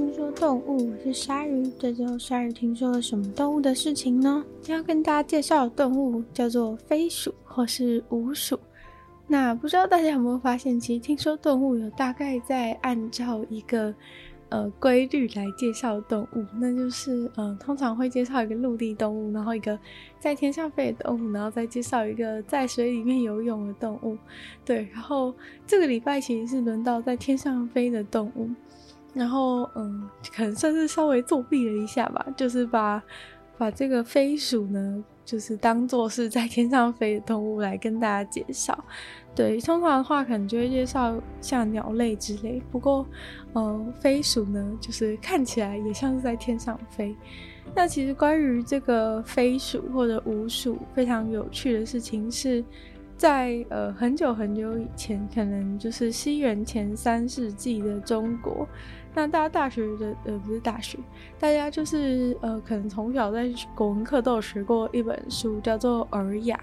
听说动物，是鲨鱼。这周鲨鱼听说了什么动物的事情呢？要跟大家介绍的动物叫做飞鼠或是鼯鼠。那不知道大家有没有发现，其实听说动物有大概在按照一个呃规律来介绍动物，那就是呃通常会介绍一个陆地动物，然后一个在天上飞的动物，然后再介绍一个在水里面游泳的动物。对，然后这个礼拜其实是轮到在天上飞的动物。然后，嗯，可能算是稍微作弊了一下吧，就是把把这个飞鼠呢，就是当做是在天上飞的动物来跟大家介绍。对，通常的话可能就会介绍像鸟类之类。不过，嗯，飞鼠呢，就是看起来也像是在天上飞。那其实关于这个飞鼠或者鼯鼠，非常有趣的事情是。在呃很久很久以前，可能就是西元前三世纪的中国，那大家大学的呃不是大学，大家就是呃可能从小在国文课都有学过一本书，叫做《尔雅》。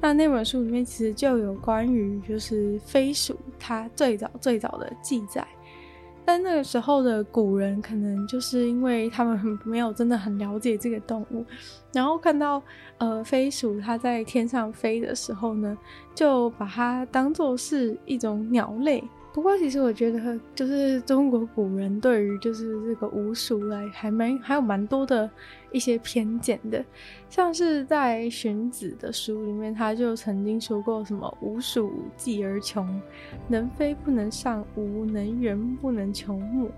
那那本书里面其实就有关于就是飞鼠它最早最早的记载。但那个时候的古人，可能就是因为他们没有真的很了解这个动物，然后看到呃飞鼠它在天上飞的时候呢，就把它当做是一种鸟类。不过，其实我觉得，就是中国古人对于就是这个鼯鼠来还蛮还有蛮多的一些偏见的，像是在荀子的书里面，他就曾经说过什么“鼯鼠计而穷，能飞不能上屋，能圆不能穷木，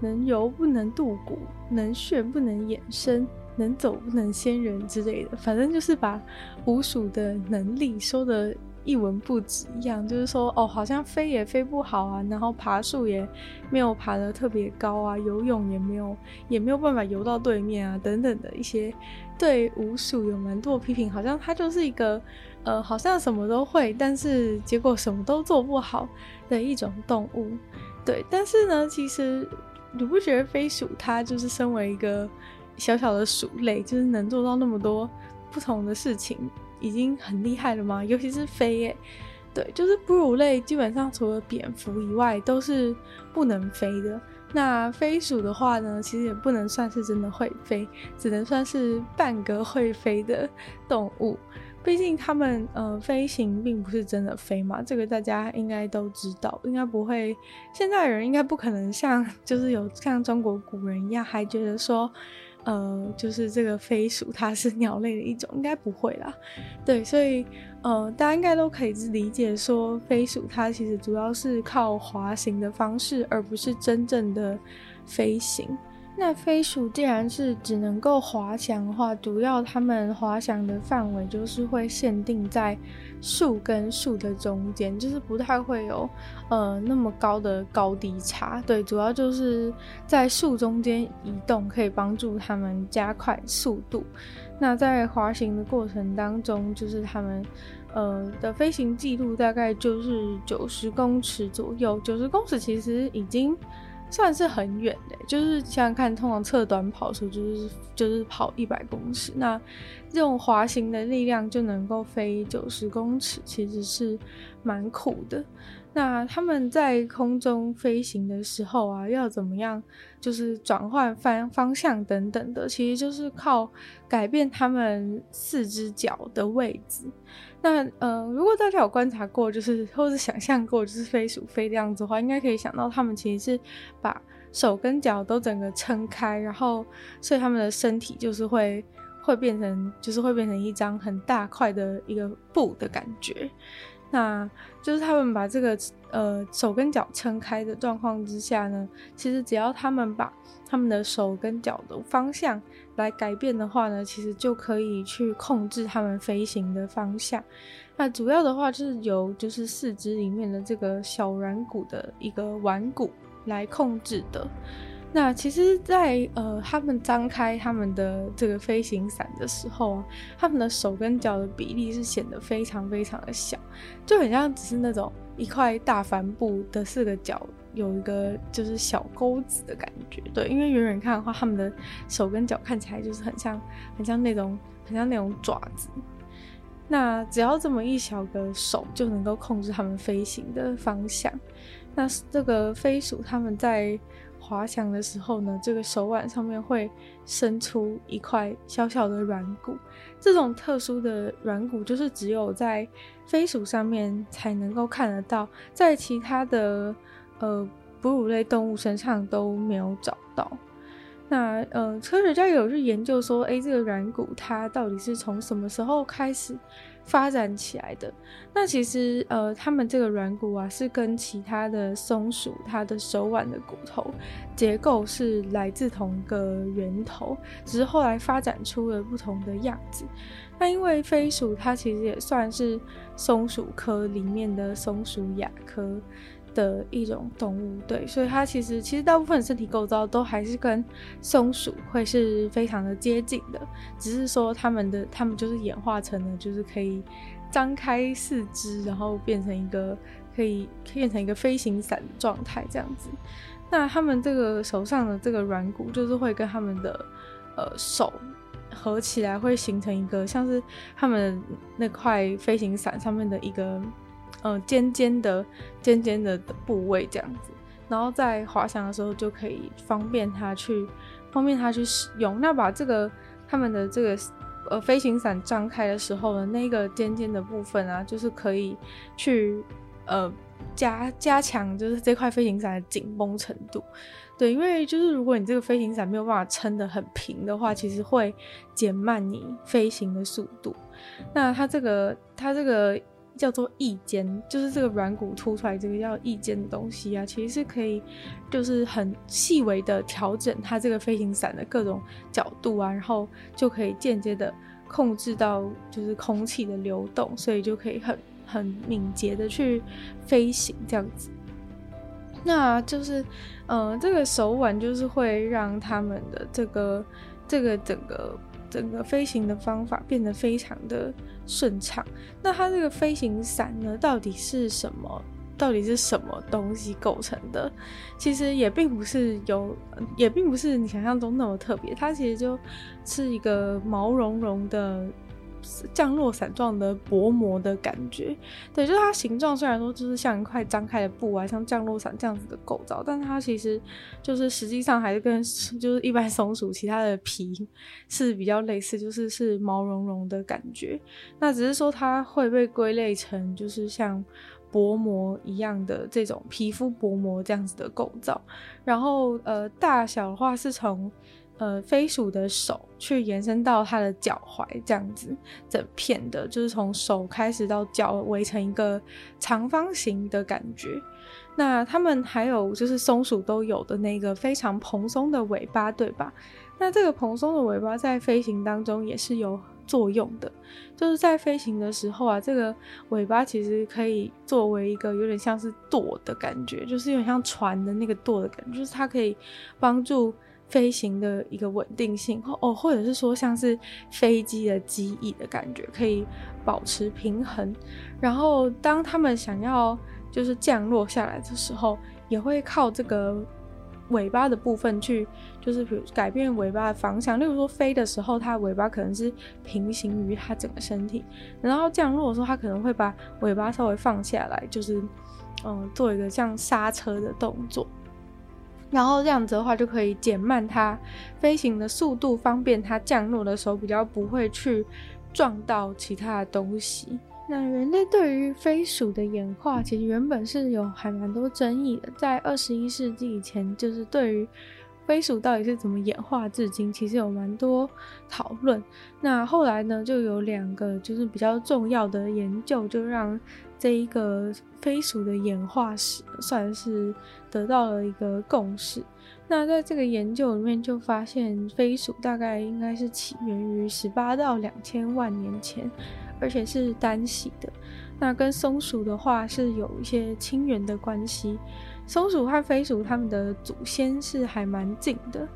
能游不能渡谷，能旋不能掩身，能走不能先人”之类的，反正就是把鼯鼠的能力说的。一文不值一样，就是说哦，好像飞也飞不好啊，然后爬树也没有爬得特别高啊，游泳也没有，也没有办法游到对面啊，等等的一些对鼯鼠有蛮多批评，好像它就是一个呃，好像什么都会，但是结果什么都做不好的一种动物。对，但是呢，其实你不觉得飞鼠它就是身为一个小小的鼠类，就是能做到那么多不同的事情？已经很厉害了吗？尤其是飞耶，对，就是哺乳类，基本上除了蝙蝠以外都是不能飞的。那飞鼠的话呢，其实也不能算是真的会飞，只能算是半个会飞的动物。毕竟它们呃飞行并不是真的飞嘛，这个大家应该都知道，应该不会。现在人应该不可能像就是有像中国古人一样还觉得说。呃，就是这个飞鼠，它是鸟类的一种，应该不会啦。对，所以呃，大家应该都可以理解说，飞鼠它其实主要是靠滑行的方式，而不是真正的飞行。那飞鼠既然是只能够滑翔的话，主要它们滑翔的范围就是会限定在树跟树的中间，就是不太会有呃那么高的高低差。对，主要就是在树中间移动，可以帮助它们加快速度。那在滑行的过程当中，就是它们呃的飞行记录大概就是九十公尺左右，九十公尺其实已经。算是很远的，就是想看，通常测短跑的时就是就是跑一百公尺，那这种滑行的力量就能够飞九十公尺，其实是蛮苦的。那他们在空中飞行的时候啊，要怎么样，就是转换方方向等等的，其实就是靠改变他们四只脚的位置。那呃，如果大家有观察过，就是或是想象过，就是飞鼠飞这样子的话，应该可以想到，他们其实是把手跟脚都整个撑开，然后所以他们的身体就是会会变成，就是会变成一张很大块的一个布的感觉。那就是他们把这个呃手跟脚撑开的状况之下呢，其实只要他们把他们的手跟脚的方向来改变的话呢，其实就可以去控制他们飞行的方向。那主要的话就是由就是四肢里面的这个小软骨的一个腕骨来控制的。那其实在，呃，他们张开他们的这个飞行伞的时候啊，他们的手跟脚的比例是显得非常非常的小，就很像只是那种一块大帆布的四个角有一个就是小钩子的感觉。对，因为远远看的话，他们的手跟脚看起来就是很像很像那种很像那种爪子。那只要这么一小个手就能够控制他们飞行的方向。那这个飞鼠他们在滑翔的时候呢，这个手腕上面会伸出一块小小的软骨。这种特殊的软骨就是只有在飞鼠上面才能够看得到，在其他的呃哺乳类动物身上都没有找到。那呃，科学家有去研究说，诶，这个软骨它到底是从什么时候开始发展起来的？那其实呃，它们这个软骨啊，是跟其他的松鼠它的手腕的骨头结构是来自同一个源头，只是后来发展出了不同的样子。那因为飞鼠它其实也算是松鼠科里面的松鼠亚科。的一种动物，对，所以它其实其实大部分身体构造都还是跟松鼠会是非常的接近的，只是说它们的它们就是演化成了就是可以张开四肢，然后变成一个可以变成一个飞行伞的状态这样子。那它们这个手上的这个软骨，就是会跟它们的呃手合起来，会形成一个像是它们那块飞行伞上面的一个。呃，尖尖的、尖尖的部位这样子，然后在滑翔的时候就可以方便它去，方便它去使用。那把这个他们的这个呃飞行伞张开的时候呢，那个尖尖的部分啊，就是可以去呃加加强，就是这块飞行伞的紧绷程度。对，因为就是如果你这个飞行伞没有办法撑得很平的话，其实会减慢你飞行的速度。那它这个，它这个。叫做翼尖，就是这个软骨凸出来这个叫翼尖的东西啊，其实是可以，就是很细微的调整它这个飞行伞的各种角度啊，然后就可以间接的控制到就是空气的流动，所以就可以很很敏捷的去飞行这样子。那就是，嗯、呃，这个手腕就是会让他们的这个这个整个。整个飞行的方法变得非常的顺畅。那它这个飞行伞呢，到底是什么？到底是什么东西构成的？其实也并不是有，也并不是你想象中那么特别。它其实就是一个毛茸茸的。降落伞状的薄膜的感觉，对，就是它形状虽然说就是像一块张开的布啊，像降落伞这样子的构造，但它其实就是实际上还是跟就是一般松鼠其他的皮是比较类似，就是是毛茸茸的感觉。那只是说它会被归类成就是像薄膜一样的这种皮肤薄膜这样子的构造。然后呃，大小的话是从。呃，飞鼠的手去延伸到它的脚踝，这样子整片的，就是从手开始到脚围成一个长方形的感觉。那它们还有就是松鼠都有的那个非常蓬松的尾巴，对吧？那这个蓬松的尾巴在飞行当中也是有作用的，就是在飞行的时候啊，这个尾巴其实可以作为一个有点像是舵的感觉，就是有点像船的那个舵的感觉，就是它可以帮助。飞行的一个稳定性哦，或者是说像是飞机的机翼的感觉，可以保持平衡。然后当他们想要就是降落下来的时候，也会靠这个尾巴的部分去，就是比如改变尾巴的方向。例如说飞的时候，它尾巴可能是平行于它整个身体，然后降落的时候，它可能会把尾巴稍微放下来，就是嗯，做一个像刹车的动作。然后这样子的话，就可以减慢它飞行的速度，方便它降落的时候比较不会去撞到其他的东西。那人类对于飞鼠的演化，其实原本是有还蛮多争议的。在二十一世纪以前，就是对于飞鼠到底是怎么演化至今，其实有蛮多讨论。那后来呢，就有两个就是比较重要的研究，就让这一个飞鼠的演化史算是得到了一个共识。那在这个研究里面，就发现飞鼠大概应该是起源于十八到两千万年前，而且是单系的。那跟松鼠的话是有一些亲缘的关系。松鼠和飞鼠它们的祖先是还蛮近的。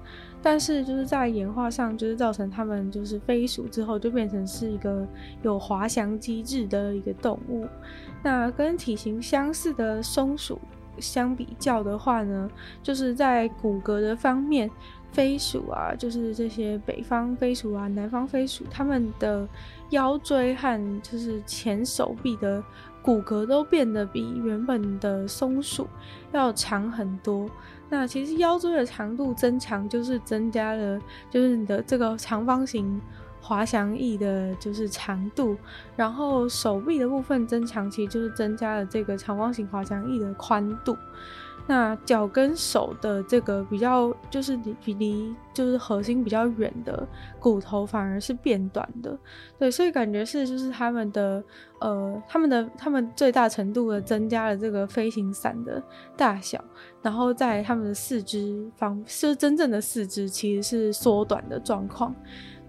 但是就是在演化上，就是造成它们就是飞鼠之后就变成是一个有滑翔机制的一个动物。那跟体型相似的松鼠相比较的话呢，就是在骨骼的方面，飞鼠啊，就是这些北方飞鼠啊、南方飞鼠，它们的腰椎和就是前手臂的骨骼都变得比原本的松鼠要长很多。那其实腰椎的长度增强，就是增加了，就是你的这个长方形滑翔翼的，就是长度。然后手臂的部分增强，其实就是增加了这个长方形滑翔翼的宽度。那脚跟手的这个比较，就是离比离就是核心比较远的骨头反而是变短的，对，所以感觉是就是他们的呃他们的他们最大程度的增加了这个飞行伞的大小，然后在他们的四肢方，是真正的四肢其实是缩短的状况。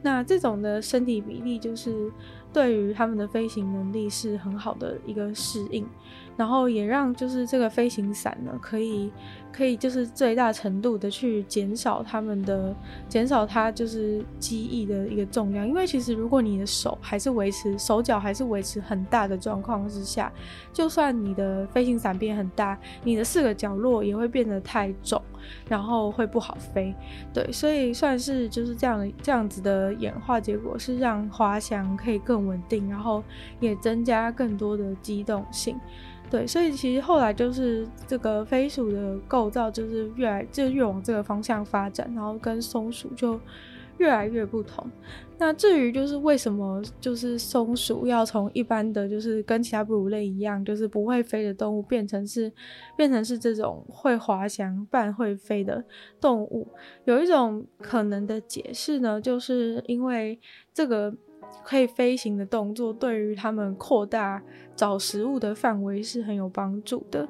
那这种的身体比例就是对于他们的飞行能力是很好的一个适应。然后也让就是这个飞行伞呢，可以可以就是最大程度的去减少他们的减少它就是机翼的一个重量，因为其实如果你的手还是维持手脚还是维持很大的状况之下，就算你的飞行伞变很大，你的四个角落也会变得太重，然后会不好飞。对，所以算是就是这样这样子的演化结果，是让滑翔可以更稳定，然后也增加更多的机动性。对，所以其实后来就是这个飞鼠的构造就是越来就越往这个方向发展，然后跟松鼠就越来越不同。那至于就是为什么就是松鼠要从一般的就是跟其他哺乳类一样，就是不会飞的动物变成是变成是这种会滑翔半会飞的动物，有一种可能的解释呢，就是因为这个。可以飞行的动作对于它们扩大找食物的范围是很有帮助的。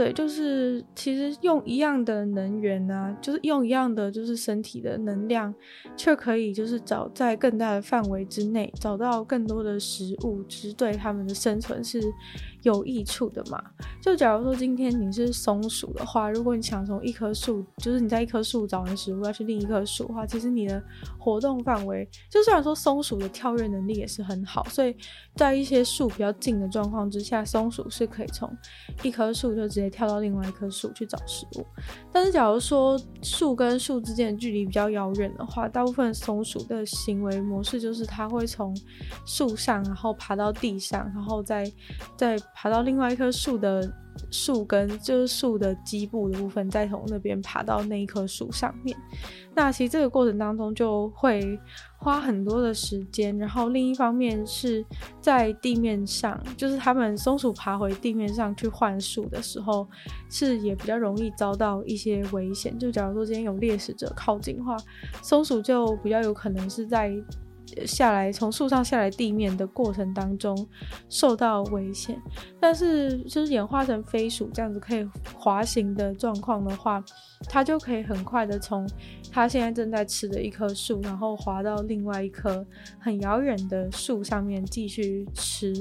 对，就是其实用一样的能源啊，就是用一样的就是身体的能量，却可以就是找在更大的范围之内找到更多的食物，其实对它们的生存是有益处的嘛。就假如说今天你是松鼠的话，如果你想从一棵树，就是你在一棵树找完食物要去另一棵树的话，其实你的活动范围，就虽然说松鼠的跳跃能力也是很好，所以在一些树比较近的状况之下，松鼠是可以从一棵树就直接。跳到另外一棵树去找食物，但是假如说树跟树之间的距离比较遥远的话，大部分松鼠的行为模式就是它会从树上，然后爬到地上，然后再再爬到另外一棵树的。树根就是树的基部的部分，再从那边爬到那一棵树上面。那其实这个过程当中就会花很多的时间，然后另一方面是在地面上，就是他们松鼠爬回地面上去换树的时候，是也比较容易遭到一些危险。就假如说今天有猎食者靠近的话，松鼠就比较有可能是在。下来从树上下来地面的过程当中受到危险，但是就是演化成飞鼠这样子可以滑行的状况的话，它就可以很快的从它现在正在吃的一棵树，然后滑到另外一棵很遥远的树上面继续吃，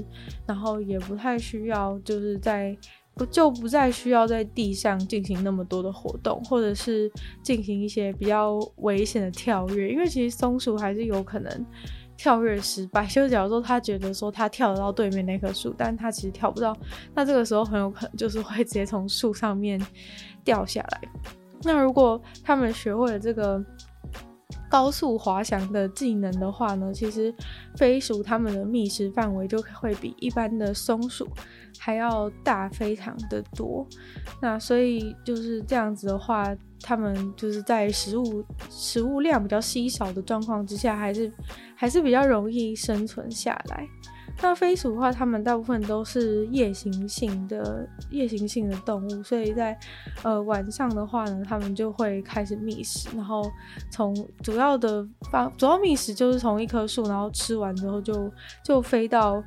然后也不太需要就是在。不就不再需要在地上进行那么多的活动，或者是进行一些比较危险的跳跃，因为其实松鼠还是有可能跳跃失败。就假如说他觉得说他跳得到对面那棵树，但他其实跳不到，那这个时候很有可能就是会直接从树上面掉下来。那如果他们学会了这个。高速滑翔的技能的话呢，其实飞鼠它们的觅食范围就会比一般的松鼠还要大非常的多。那所以就是这样子的话，它们就是在食物食物量比较稀少的状况之下，还是还是比较容易生存下来。那飞鼠的话，它们大部分都是夜行性的夜行性的动物，所以在呃晚上的话呢，它们就会开始觅食，然后从主要的方主要觅食就是从一棵树，然后吃完之后就就飞到。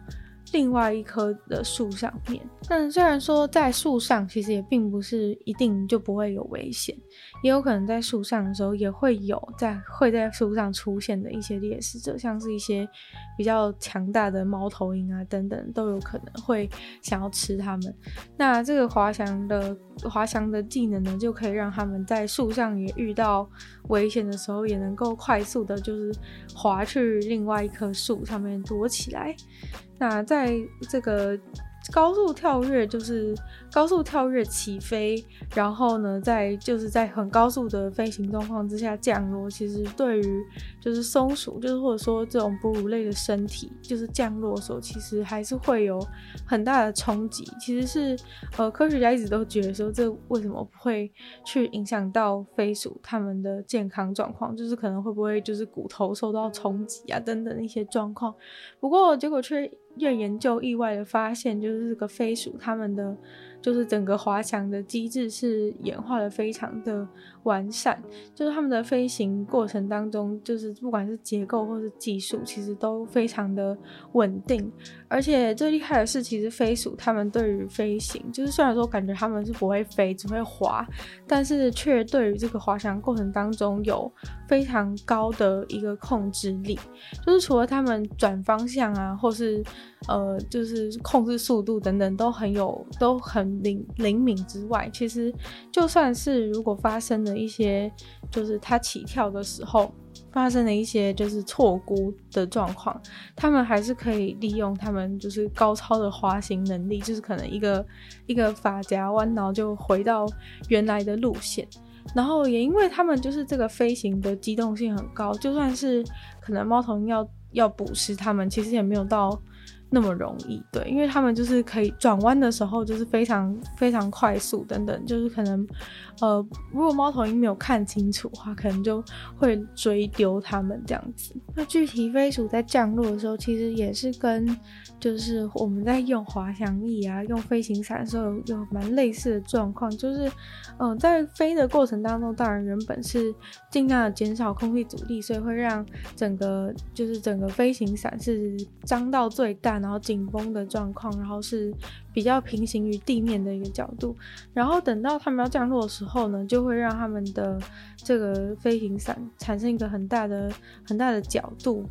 另外一棵的树上面，但虽然说在树上，其实也并不是一定就不会有危险，也有可能在树上的时候也会有在会在树上出现的一些猎食者，像是一些比较强大的猫头鹰啊等等，都有可能会想要吃它们。那这个滑翔的滑翔的技能呢，就可以让他们在树上也遇到危险的时候，也能够快速的，就是滑去另外一棵树上面躲起来。那在这个高速跳跃就是高速跳跃起飞，然后呢，在就是在很高速的飞行状况之下降落。其实对于就是松鼠，就是或者说这种哺乳类的身体，就是降落的时候，其实还是会有很大的冲击。其实是呃，科学家一直都觉得说，这为什么不会去影响到飞鼠它们的健康状况？就是可能会不会就是骨头受到冲击啊等等一些状况。不过结果却。越研究，意外的发现，就是这个飞鼠它们的。就是整个滑翔的机制是演化的非常的完善，就是他们的飞行过程当中，就是不管是结构或是技术，其实都非常的稳定。而且最厉害的是，其实飞鼠他们对于飞行，就是虽然说感觉他们是不会飞，只会滑，但是却对于这个滑翔过程当中有非常高的一个控制力。就是除了他们转方向啊，或是呃，就是控制速度等等，都很有，都很。灵灵敏之外，其实就算是如果发生了一些，就是它起跳的时候发生了一些就是错估的状况，他们还是可以利用他们就是高超的滑行能力，就是可能一个一个发夹弯，然后就回到原来的路线。然后也因为他们就是这个飞行的机动性很高，就算是可能猫头鹰要要捕食它们，其实也没有到。那么容易，对，因为他们就是可以转弯的时候就是非常非常快速等等，就是可能，呃，如果猫头鹰没有看清楚的话，可能就会追丢它们这样子。那具体飞鼠在降落的时候，其实也是跟就是我们在用滑翔翼啊、用飞行伞的时候有有蛮类似的状况，就是嗯、在飞的过程当中，当然原本是尽量的减少空气阻力，所以会让整个就是整个飞行伞是张到最大。然后紧绷的状况，然后是比较平行于地面的一个角度，然后等到他们要降落的时候呢，就会让他们的这个飞行伞产生一个很大的很大的角度。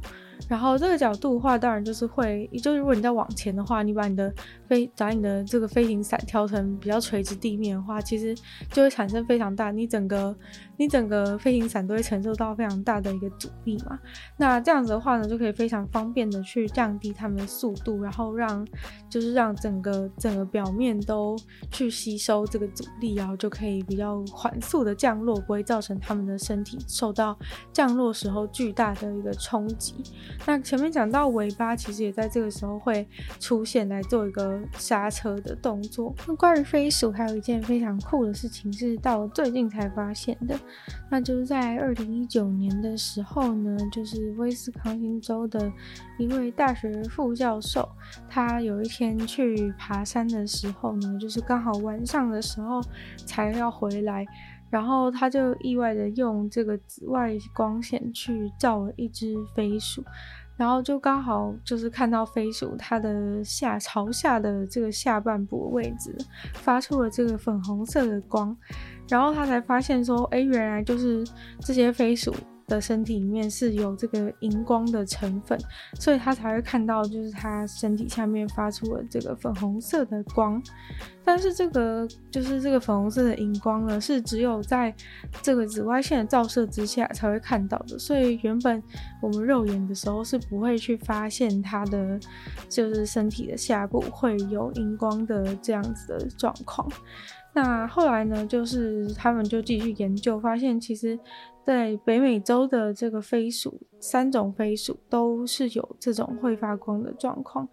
然后这个角度的话，当然就是会，就是如果你在往前的话，你把你的飞，把你的这个飞行伞调成比较垂直地面的话，其实就会产生非常大，你整个你整个飞行伞都会承受到非常大的一个阻力嘛。那这样子的话呢，就可以非常方便的去降低它们的速度，然后让就是让整个整个表面都去吸收这个阻力，然后就可以比较缓速的降落，不会造成它们的身体受到降落时候巨大的一个冲击。那前面讲到尾巴，其实也在这个时候会出现来做一个刹车的动作。那关于飞鼠，还有一件非常酷的事情是到最近才发现的，那就是在二零一九年的时候呢，就是威斯康星州的一位大学副教授，他有一天去爬山的时候呢，就是刚好晚上的时候才要回来。然后他就意外的用这个紫外光线去照了一只飞鼠，然后就刚好就是看到飞鼠它的下朝下的这个下半部位置发出了这个粉红色的光，然后他才发现说，哎，原来就是这些飞鼠。的身体里面是有这个荧光的成分，所以他才会看到，就是他身体下面发出了这个粉红色的光。但是这个就是这个粉红色的荧光呢，是只有在这个紫外线的照射之下才会看到的。所以原本我们肉眼的时候是不会去发现它的就是身体的下部会有荧光的这样子的状况。那后来呢，就是他们就继续研究，发现其实。在北美洲的这个飞鼠，三种飞鼠都是有这种会发光的状况，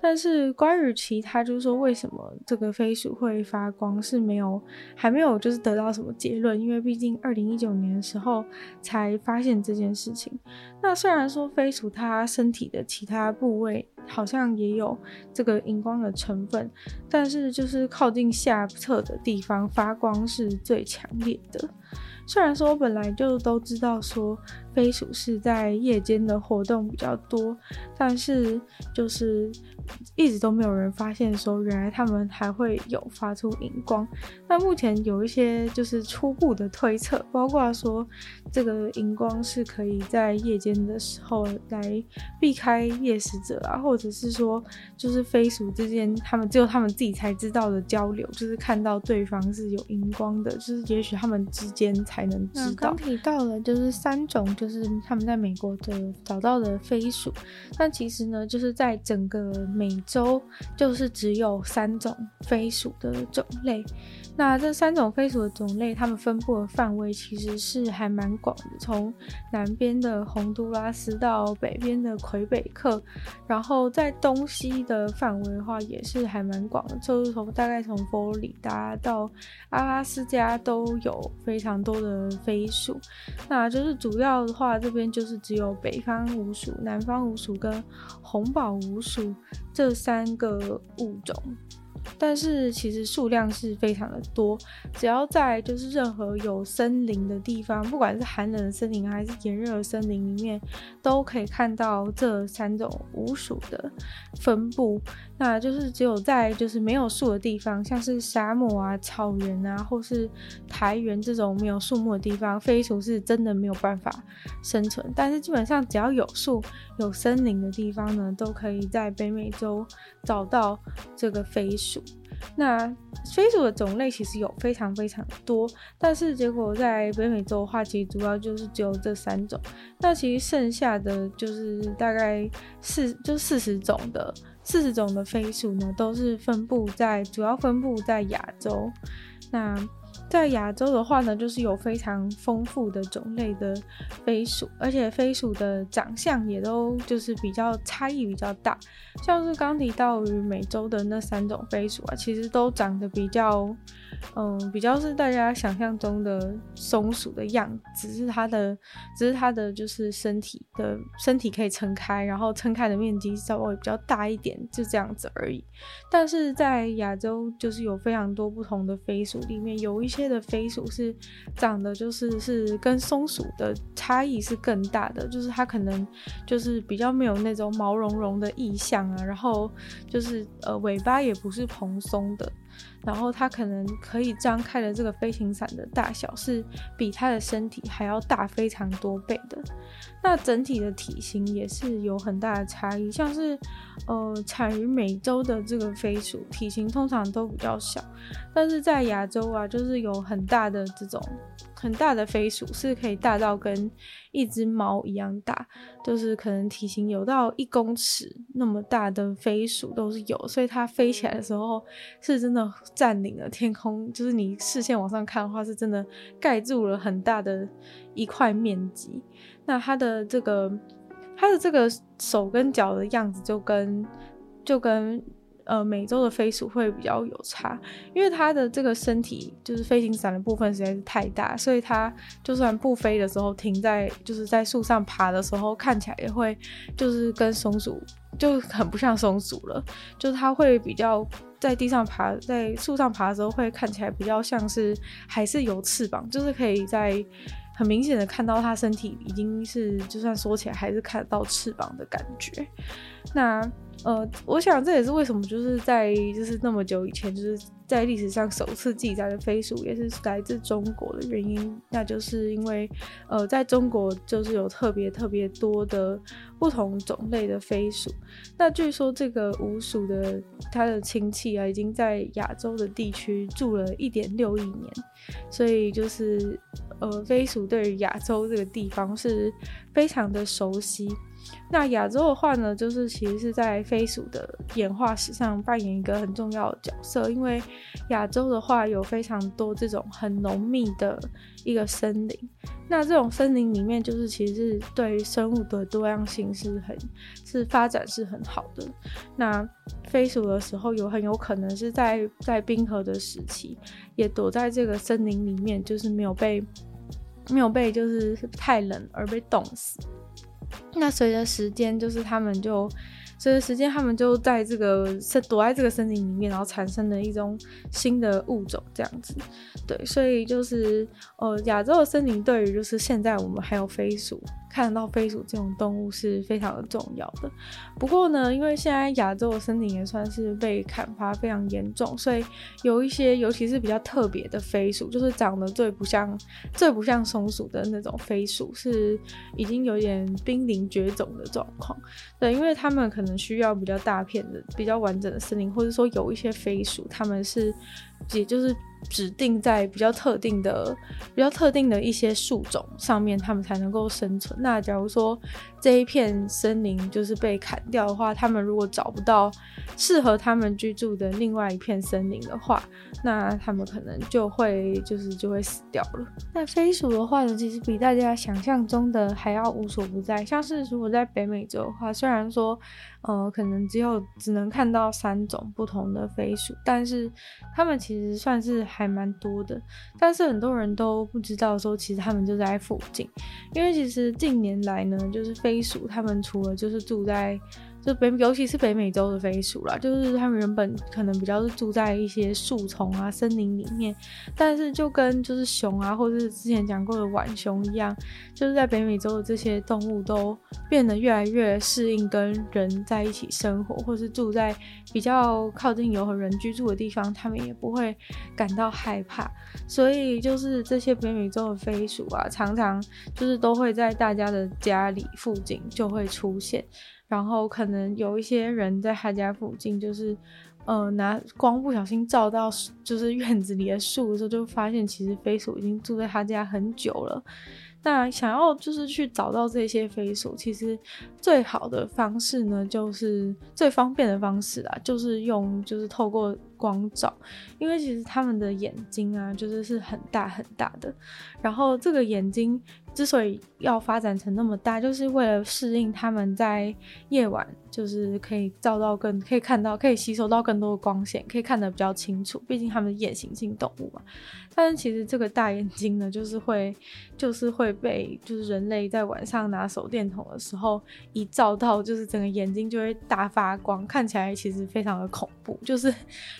但是关于其他，就是说为什么这个飞鼠会发光是没有，还没有就是得到什么结论，因为毕竟二零一九年的时候才发现这件事情。那虽然说飞鼠它身体的其他部位好像也有这个荧光的成分，但是就是靠近下侧的地方发光是最强烈的。虽然说我本来就都知道说飞鼠是在夜间的活动比较多，但是就是一直都没有人发现说原来它们还会有发出荧光。那目前有一些就是初步的推测，包括说这个荧光是可以在夜间的时候来避开夜食者啊，或者是说就是飞鼠之间他们只有他们自己才知道的交流，就是看到对方是有荧光的，就是也许他们之间才能知道。刚提到了就是三种。就是他们在美国的找到的飞鼠，但其实呢，就是在整个美洲，就是只有三种飞鼠的种类。那这三种飞鼠的种类，它们分布的范围其实是还蛮广的，从南边的洪都拉斯到北边的魁北克，然后在东西的范围的话，也是还蛮广的，就是从大概从佛罗里达到阿拉斯加都有非常多的飞鼠。那就是主要的话，这边就是只有北方鼯鼠、南方鼯鼠跟红宝鼯鼠这三个物种。但是其实数量是非常的多，只要在就是任何有森林的地方，不管是寒冷的森林还是炎热的森林里面，都可以看到这三种无鼠的分布。那就是只有在就是没有树的地方，像是沙漠啊、草原啊，或是苔原这种没有树木的地方，飞鼠是真的没有办法生存。但是基本上只要有树、有森林的地方呢，都可以在北美洲找到这个飞鼠。那飞鼠的种类其实有非常非常多，但是结果在北美洲的话，其实主要就是只有这三种。那其实剩下的就是大概四就四十种的四十种的飞鼠呢，都是分布在主要分布在亚洲。那在亚洲的话呢，就是有非常丰富的种类的飞鼠，而且飞鼠的长相也都就是比较差异比较大，像是刚提到于美洲的那三种飞鼠啊，其实都长得比较。嗯，比较是大家想象中的松鼠的样子，只是它的，只是它的就是身体的身体可以撑开，然后撑开的面积稍微比较大一点，就这样子而已。但是在亚洲，就是有非常多不同的飞鼠，里面有一些的飞鼠是长得就是是跟松鼠的差异是更大的，就是它可能就是比较没有那种毛茸茸的意象啊，然后就是呃尾巴也不是蓬松的。然后它可能可以张开的这个飞行伞的大小是比它的身体还要大非常多倍的，那整体的体型也是有很大的差异，像是呃产于美洲的这个飞鼠体型通常都比较小，但是在亚洲啊，就是有很大的这种。很大的飞鼠是可以大到跟一只猫一样大，就是可能体型有到一公尺那么大的飞鼠都是有，所以它飞起来的时候是真的占领了天空，就是你视线往上看的话，是真的盖住了很大的一块面积。那它的这个它的这个手跟脚的样子就跟就跟。呃，美洲的飞鼠会比较有差，因为它的这个身体就是飞行伞的部分实在是太大，所以它就算不飞的时候，停在就是在树上爬的时候，看起来也会就是跟松鼠就很不像松鼠了，就是它会比较在地上爬，在树上爬的时候会看起来比较像是还是有翅膀，就是可以在很明显的看到它身体已经是就算缩起来还是看得到翅膀的感觉，那。呃，我想这也是为什么，就是在就是那么久以前，就是在历史上首次记载的飞鼠也是来自中国的原因，那就是因为呃，在中国就是有特别特别多的不同种类的飞鼠。那据说这个鼯鼠的它的亲戚啊，已经在亚洲的地区住了一点六亿年，所以就是呃，飞鼠对于亚洲这个地方是非常的熟悉。那亚洲的话呢，就是其实是在飞鼠的演化史上扮演一个很重要的角色，因为亚洲的话有非常多这种很浓密的一个森林，那这种森林里面就是其实是对生物的多样性是很是发展是很好的。那飞鼠的时候有很有可能是在在冰河的时期，也躲在这个森林里面，就是没有被没有被就是太冷而被冻死。那随着时间，就是他们就随着时间，他们就在这个是躲在这个森林里面，然后产生了一种新的物种，这样子。对，所以就是呃，亚洲的森林对于就是现在我们还有飞鼠。看得到飞鼠这种动物是非常的重要的。不过呢，因为现在亚洲的森林也算是被砍伐非常严重，所以有一些，尤其是比较特别的飞鼠，就是长得最不像、最不像松鼠的那种飞鼠，是已经有点濒临绝种的状况。对，因为他们可能需要比较大片的、比较完整的森林，或者说有一些飞鼠，他们是。也就是。指定在比较特定的、比较特定的一些树种上面，它们才能够生存。那假如说这一片森林就是被砍掉的话，它们如果找不到适合它们居住的另外一片森林的话，那它们可能就会就是就会死掉了。那飞鼠的话呢，其实比大家想象中的还要无所不在。像是如果在北美洲的话，虽然说呃可能只有只能看到三种不同的飞鼠，但是它们其实算是。还蛮多的，但是很多人都不知道说，其实他们就在附近，因为其实近年来呢，就是飞鼠，他们除了就是住在。就北，尤其是北美洲的飞鼠啦，就是他们原本可能比较是住在一些树丛啊、森林里面，但是就跟就是熊啊，或者是之前讲过的浣熊一样，就是在北美洲的这些动物都变得越来越适应跟人在一起生活，或是住在比较靠近有和人居住的地方，他们也不会感到害怕。所以就是这些北美洲的飞鼠啊，常常就是都会在大家的家里附近就会出现。然后可能有一些人在他家附近，就是，呃，拿光不小心照到就是院子里的树的时候，就发现其实飞鼠已经住在他家很久了。那想要就是去找到这些飞鼠，其实最好的方式呢，就是最方便的方式啊，就是用就是透过光照，因为其实他们的眼睛啊，就是是很大很大的，然后这个眼睛。之所以要发展成那么大，就是为了适应他们在夜晚，就是可以照到更，可以看到，可以吸收到更多的光线，可以看得比较清楚。毕竟它们是夜行性动物嘛。但是其实这个大眼睛呢，就是会，就是会被，就是人类在晚上拿手电筒的时候，一照到，就是整个眼睛就会大发光，看起来其实非常的恐怖。就是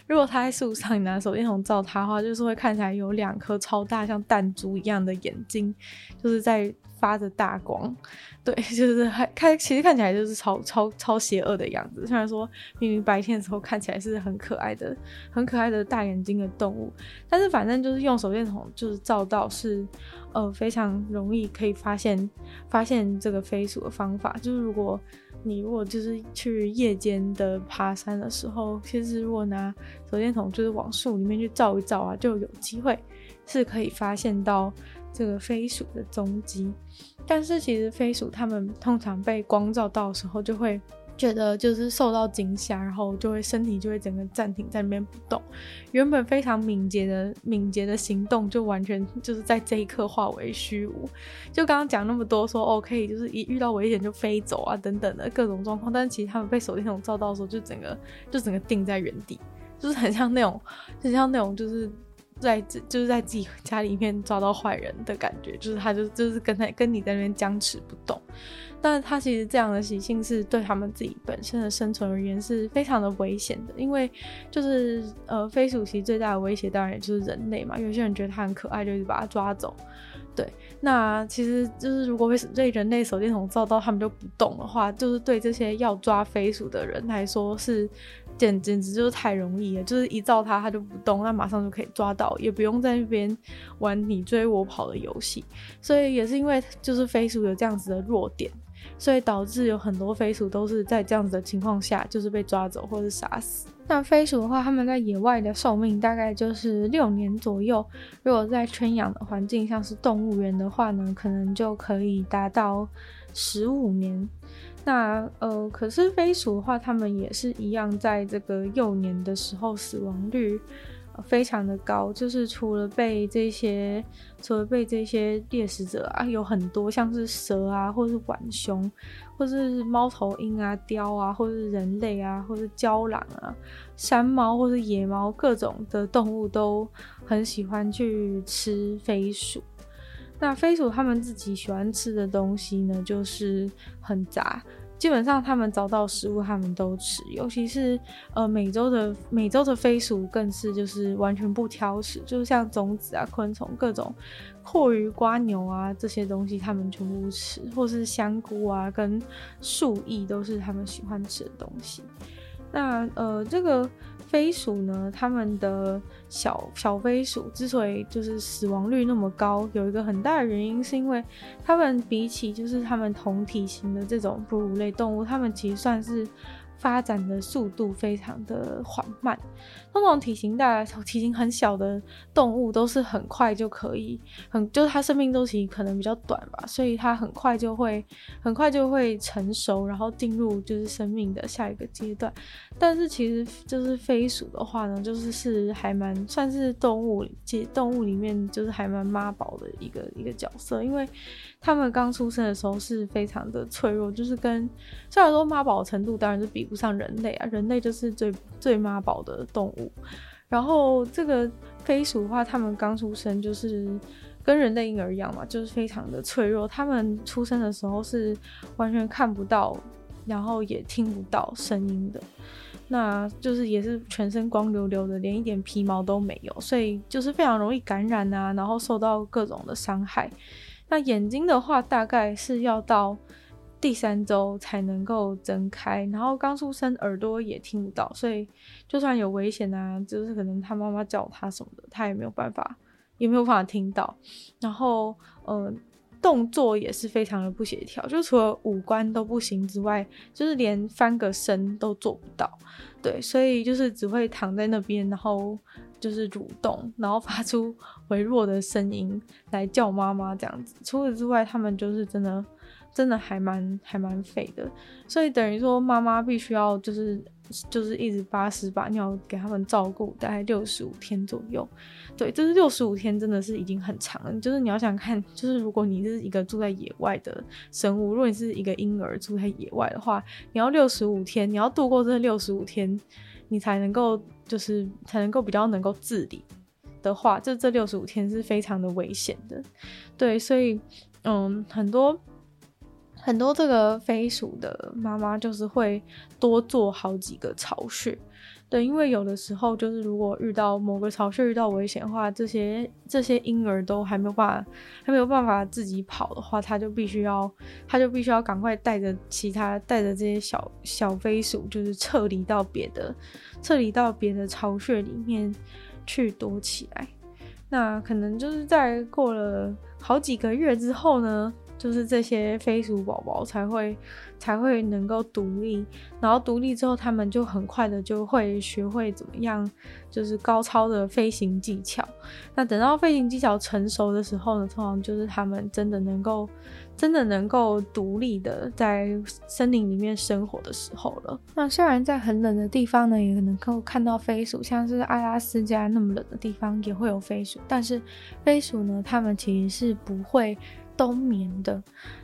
如果它在树上，你拿手电筒照它的话，就是会看起来有两颗超大像弹珠一样的眼睛，就是。在发着大光，对，就是还看，其实看起来就是超超超邪恶的样子。虽然说明明白天的时候看起来是很可爱的、很可爱的大眼睛的动物，但是反正就是用手电筒就是照到是呃非常容易可以发现发现这个飞鼠的方法。就是如果你如果就是去夜间的爬山的时候，其实如果拿手电筒就是往树里面去照一照啊，就有机会是可以发现到。这个飞鼠的踪迹，但是其实飞鼠它们通常被光照到的时候，就会觉得就是受到惊吓，然后就会身体就会整个暂停在那边不动，原本非常敏捷的敏捷的行动，就完全就是在这一刻化为虚无。就刚刚讲那么多说，说哦可以，就是一遇到危险就飞走啊等等的各种状况，但是其实他们被手电筒照到的时候，就整个就整个定在原地，就是很像那种，很像那种就是。在就是在自己 家里面抓到坏人的感觉，就是他就就是跟他跟你在那边僵持不动，但是他其实这样的习性是对他们自己本身的生存而言是非常的危险的，因为就是呃飞鼠其实最大的威胁当然也就是人类嘛，有些人觉得它很可爱，就一直把它抓走，对，那其实就是如果被被人类手电筒照到他们就不动的话，就是对这些要抓飞鼠的人来说是。简简直就是太容易了，就是一照它，它就不动，那马上就可以抓到，也不用在那边玩你追我跑的游戏。所以也是因为就是飞鼠有这样子的弱点，所以导致有很多飞鼠都是在这样子的情况下就是被抓走或是杀死。那飞鼠的话，它们在野外的寿命大概就是六年左右，如果在圈养的环境像是动物园的话呢，可能就可以达到十五年。那呃，可是飞鼠的话，它们也是一样，在这个幼年的时候死亡率，呃，非常的高。就是除了被这些，除了被这些猎食者啊，有很多像是蛇啊，或是浣熊，或是猫头鹰啊、雕啊，或是人类啊，或是郊狼啊、山猫或是野猫，各种的动物都很喜欢去吃飞鼠。那飞鼠他们自己喜欢吃的东西呢，就是很杂，基本上他们找到食物他们都吃，尤其是呃美洲的美洲的飞鼠更是就是完全不挑食，就是像种子啊、昆虫、各种蛞蝓、瓜牛啊这些东西，他们全部吃，或是香菇啊跟树液都是他们喜欢吃的东西。那呃这个。飞鼠呢，它们的小小飞鼠之所以就是死亡率那么高，有一个很大的原因是因为它们比起就是它们同体型的这种哺乳类动物，它们其实算是发展的速度非常的缓慢。通常体型大、体型很小的动物都是很快就可以，很就是它生命周期可能比较短吧，所以它很快就会很快就会成熟，然后进入就是生命的下一个阶段。但是其实就是飞鼠的话呢，就是是还蛮算是动物界动物里面就是还蛮妈宝的一个一个角色，因为他们刚出生的时候是非常的脆弱，就是跟虽然说妈宝程度当然是比不上人类啊，人类就是最最妈宝的动物。然后这个飞鼠的话，他们刚出生就是跟人类婴儿一样嘛，就是非常的脆弱。他们出生的时候是完全看不到，然后也听不到声音的，那就是也是全身光溜溜的，连一点皮毛都没有，所以就是非常容易感染啊，然后受到各种的伤害。那眼睛的话，大概是要到。第三周才能够睁开，然后刚出生耳朵也听不到，所以就算有危险啊，就是可能他妈妈叫他什么的，他也没有办法，也没有办法听到。然后，呃，动作也是非常的不协调，就除了五官都不行之外，就是连翻个身都做不到。对，所以就是只会躺在那边，然后就是蠕动，然后发出 微弱的声音来叫妈妈这样子。除此之外，他们就是真的。真的还蛮还蛮废的，所以等于说妈妈必须要就是就是一直把屎把尿给他们照顾，大概六十五天左右。对，就是六十五天真的是已经很长了。就是你要想看，就是如果你是一个住在野外的生物，如果你是一个婴儿住在野外的话，你要六十五天，你要度过这六十五天，你才能够就是才能够比较能够自理的话，这这六十五天是非常的危险的。对，所以嗯，很多。很多这个飞鼠的妈妈就是会多做好几个巢穴，对，因为有的时候就是如果遇到某个巢穴遇到危险的话，这些这些婴儿都还没有办法还没有办法自己跑的话，他就必须要他就必须要赶快带着其他带着这些小小飞鼠，就是撤离到别的撤离到别的巢穴里面去躲起来。那可能就是在过了好几个月之后呢，就是这些飞鼠宝宝才会才会能够独立，然后独立之后，他们就很快的就会学会怎么样，就是高超的飞行技巧。那等到飞行技巧成熟的时候呢，通常就是他们真的能够真的能够独立的在森林里面生活的时候了。那虽然在很冷的地方呢，也能够看到飞鼠，像是阿拉斯加那么冷的地方也会有飞鼠，但是飞鼠呢，它们其实是不会。冬眠的，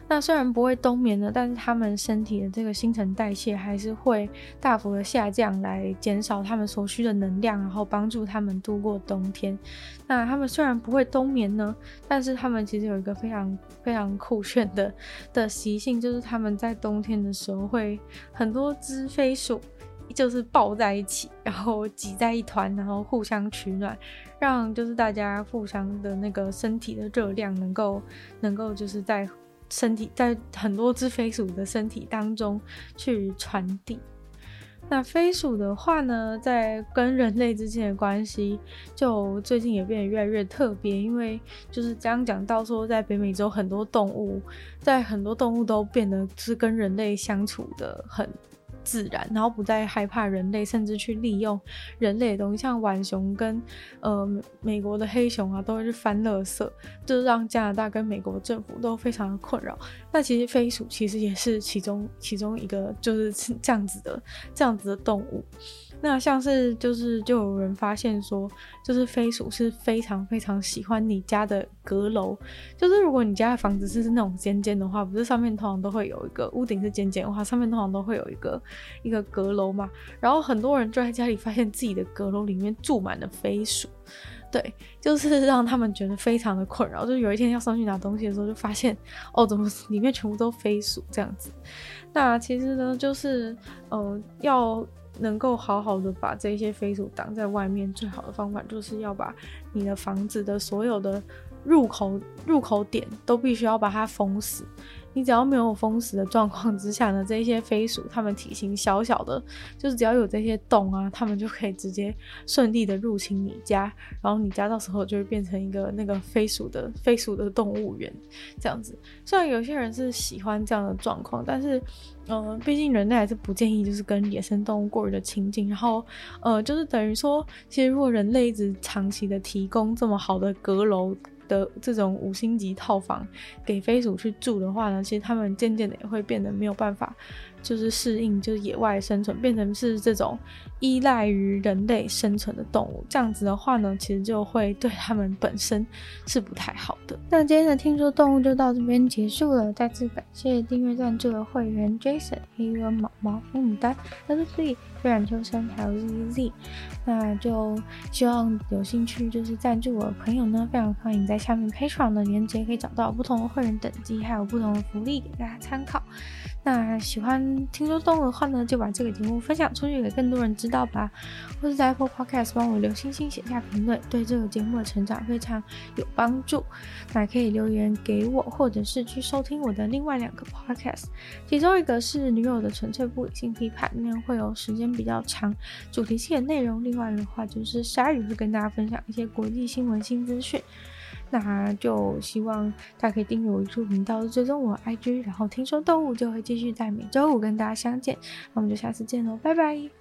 那虽然不会冬眠的，但是他们身体的这个新陈代谢还是会大幅的下降，来减少他们所需的能量，然后帮助他们度过冬天。那他们虽然不会冬眠呢，但是他们其实有一个非常非常酷炫的的习性，就是他们在冬天的时候会很多只飞鼠。就是抱在一起，然后挤在一团，然后互相取暖，让就是大家互相的那个身体的热量能够能够就是在身体在很多只飞鼠的身体当中去传递。那飞鼠的话呢，在跟人类之间的关系，就最近也变得越来越特别，因为就是刚刚讲到说，在北美洲很多动物，在很多动物都变得是跟人类相处的很。自然，然后不再害怕人类，甚至去利用人类的东西，像浣熊跟呃美国的黑熊啊，都会去翻垃圾，就是让加拿大跟美国政府都非常的困扰。那其实飞鼠其实也是其中其中一个，就是 这样子的这样子的动物。那像是就是就有人发现说，就是飞鼠是非常非常喜欢你家的阁楼，就是如果你家的房子是那种尖尖的话，不是上面通常都会有一个屋顶是尖尖的话，上面通常都会有一个一个阁楼嘛。然后很多人就在家里发现自己的阁楼里面住满了飞鼠，对，就是让他们觉得非常的困扰。就有一天要上去拿东西的时候，就发现哦，怎么里面全部都飞鼠这样子？那其实呢，就是呃要。能够好好的把这些飞鼠挡在外面，最好的方法就是要把你的房子的所有的入口入口点都必须要把它封死。你只要没有封死的状况之下呢，这些飞鼠它们体型小小的，就是只要有这些洞啊，它们就可以直接顺利的入侵你家，然后你家到时候就会变成一个那个飞鼠的飞鼠的动物园这样子。虽然有些人是喜欢这样的状况，但是，呃，毕竟人类还是不建议就是跟野生动物过于的亲近。然后，呃，就是等于说，其实如果人类一直长期的提供这么好的阁楼。的这种五星级套房给飞鼠去住的话呢，其实他们渐渐的也会变得没有办法。就是适应，就是野外生存，变成是这种依赖于人类生存的动物。这样子的话呢，其实就会对他们本身是不太好的。那今天的听说动物就到这边结束了。再次感谢订阅赞助的会员 Jason、黑鹅毛毛、牡丹、Leslie、飞染秋生还有 ZZ。那就希望有兴趣就是赞助我的朋友呢，非常欢迎在下面 Patreon 的链接可以找到不同的会员等级，还有不同的福利给大家参考。那喜欢听说动物的话呢，就把这个节目分享出去给更多人知道吧，或是在 Apple Podcast 帮我留星星、写下评论，对这个节目的成长非常有帮助。那可以留言给我，或者是去收听我的另外两个 Podcast，其中一个是女友的纯粹不理性批判，里面会有时间比较长、主题性的内容；另外的话就是鲨鱼会跟大家分享一些国际新闻新资讯。那就希望大家可以订阅我 YouTube 频道，追踪我 IG，然后听说动物就会继续在每周五跟大家相见。那我们就下次见喽，拜拜。